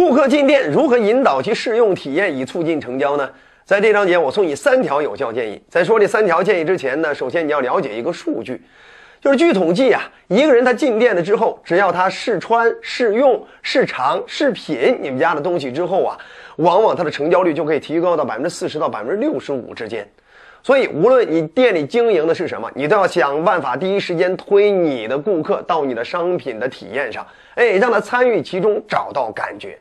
顾客进店如何引导其试用体验以促进成交呢？在这章节，我送你三条有效建议。在说这三条建议之前呢，首先你要了解一个数据，就是据统计啊，一个人他进店了之后，只要他试穿、试用、试尝、试品你们家的东西之后啊，往往他的成交率就可以提高到百分之四十到百分之六十五之间。所以，无论你店里经营的是什么，你都要想办法第一时间推你的顾客到你的商品的体验上，哎，让他参与其中，找到感觉。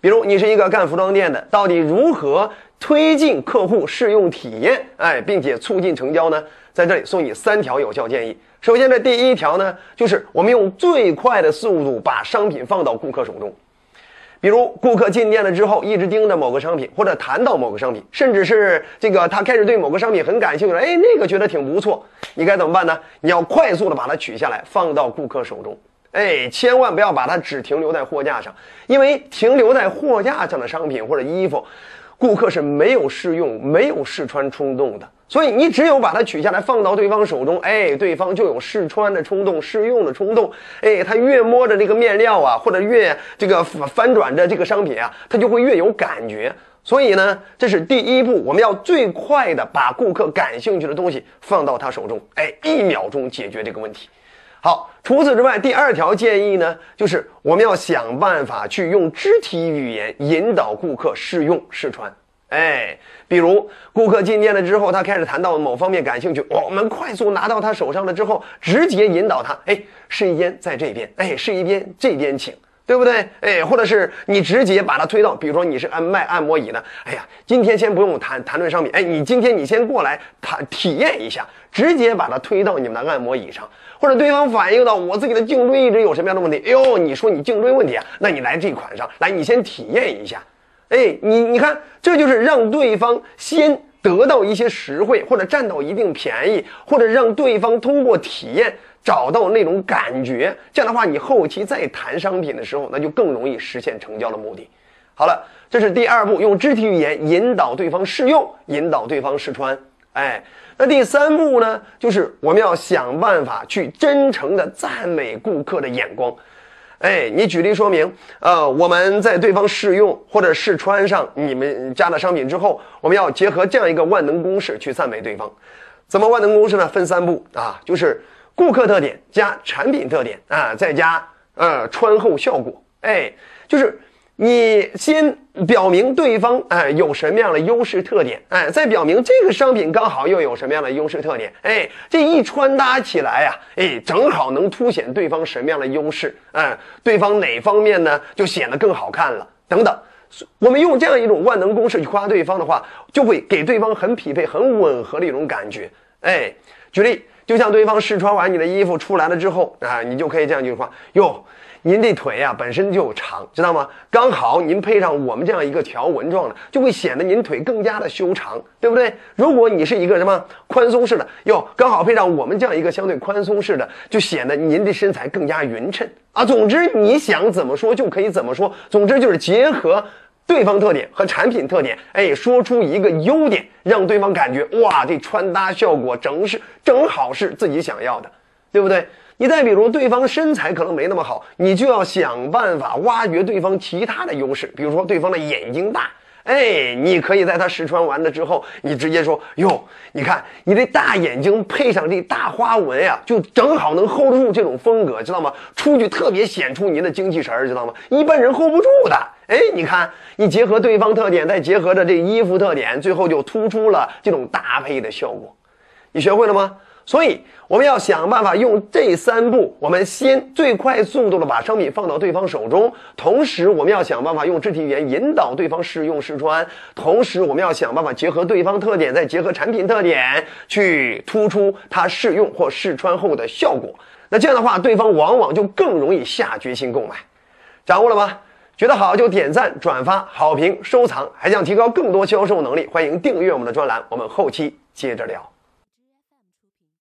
比如，你是一个干服装店的，到底如何推进客户试用体验，哎，并且促进成交呢？在这里送你三条有效建议。首先，这第一条呢，就是我们用最快的速度把商品放到顾客手中。比如顾客进店了之后，一直盯着某个商品，或者谈到某个商品，甚至是这个他开始对某个商品很感兴趣了，哎，那个觉得挺不错，你该怎么办呢？你要快速的把它取下来，放到顾客手中，哎，千万不要把它只停留在货架上，因为停留在货架上的商品或者衣服，顾客是没有试用、没有试穿冲动的。所以你只有把它取下来放到对方手中，哎，对方就有试穿的冲动、试用的冲动，哎，他越摸着这个面料啊，或者越这个翻转着这个商品啊，他就会越有感觉。所以呢，这是第一步，我们要最快的把顾客感兴趣的东西放到他手中，哎，一秒钟解决这个问题。好，除此之外，第二条建议呢，就是我们要想办法去用肢体语言引导顾客试用、试穿。哎，比如顾客进店了之后，他开始谈到某方面感兴趣，我们快速拿到他手上了之后，直接引导他，哎，试衣间在这边，哎，试衣间这边请，对不对？哎，或者是你直接把它推到，比如说你是按卖按摩椅的，哎呀，今天先不用谈谈论商品，哎，你今天你先过来谈体验一下，直接把它推到你们的按摩椅上，或者对方反映到我自己的颈椎一直有什么样的问题，哎呦，你说你颈椎问题啊，那你来这款上来，你先体验一下。哎，你你看，这就是让对方先得到一些实惠，或者占到一定便宜，或者让对方通过体验找到那种感觉。这样的话，你后期再谈商品的时候，那就更容易实现成交的目的。好了，这是第二步，用肢体语言引导对方试用，引导对方试穿。哎，那第三步呢，就是我们要想办法去真诚的赞美顾客的眼光。哎，你举例说明，呃，我们在对方试用或者试穿上你们家的商品之后，我们要结合这样一个万能公式去赞美对方。怎么万能公式呢？分三步啊，就是顾客特点加产品特点啊，再加呃穿后效果。哎，就是。你先表明对方哎有什么样的优势特点，哎，再表明这个商品刚好又有什么样的优势特点，哎，这一穿搭起来呀，哎，正好能凸显对方什么样的优势，哎，对方哪方面呢就显得更好看了，等等。我们用这样一种万能公式去夸对方的话，就会给对方很匹配、很吻合的一种感觉。哎，举例，就像对方试穿完你的衣服出来了之后啊，你就可以这样一句话哟。您这腿呀本身就长，知道吗？刚好您配上我们这样一个条纹状的，就会显得您腿更加的修长，对不对？如果你是一个什么宽松式的，哟，刚好配上我们这样一个相对宽松式的，就显得您的身材更加匀称啊。总之，你想怎么说就可以怎么说。总之就是结合对方特点和产品特点，哎，说出一个优点，让对方感觉哇，这穿搭效果正是正好是自己想要的，对不对？你再比如，对方身材可能没那么好，你就要想办法挖掘对方其他的优势，比如说对方的眼睛大，哎，你可以在他试穿完了之后，你直接说哟，你看你这大眼睛配上这大花纹呀，就正好能 hold 住这种风格，知道吗？出去特别显出您的精气神儿，知道吗？一般人 hold 不住的。哎，你看，你结合对方特点，再结合着这衣服特点，最后就突出了这种搭配的效果。你学会了吗？所以我们要想办法用这三步，我们先最快速度的把商品放到对方手中，同时我们要想办法用肢体语言引导对方试用试穿，同时我们要想办法结合对方特点，再结合产品特点去突出他试用或试穿后的效果。那这样的话，对方往往就更容易下决心购买。掌握了吗？觉得好就点赞、转发、好评、收藏，还想提高更多销售能力，欢迎订阅我们的专栏。我们后期接着聊。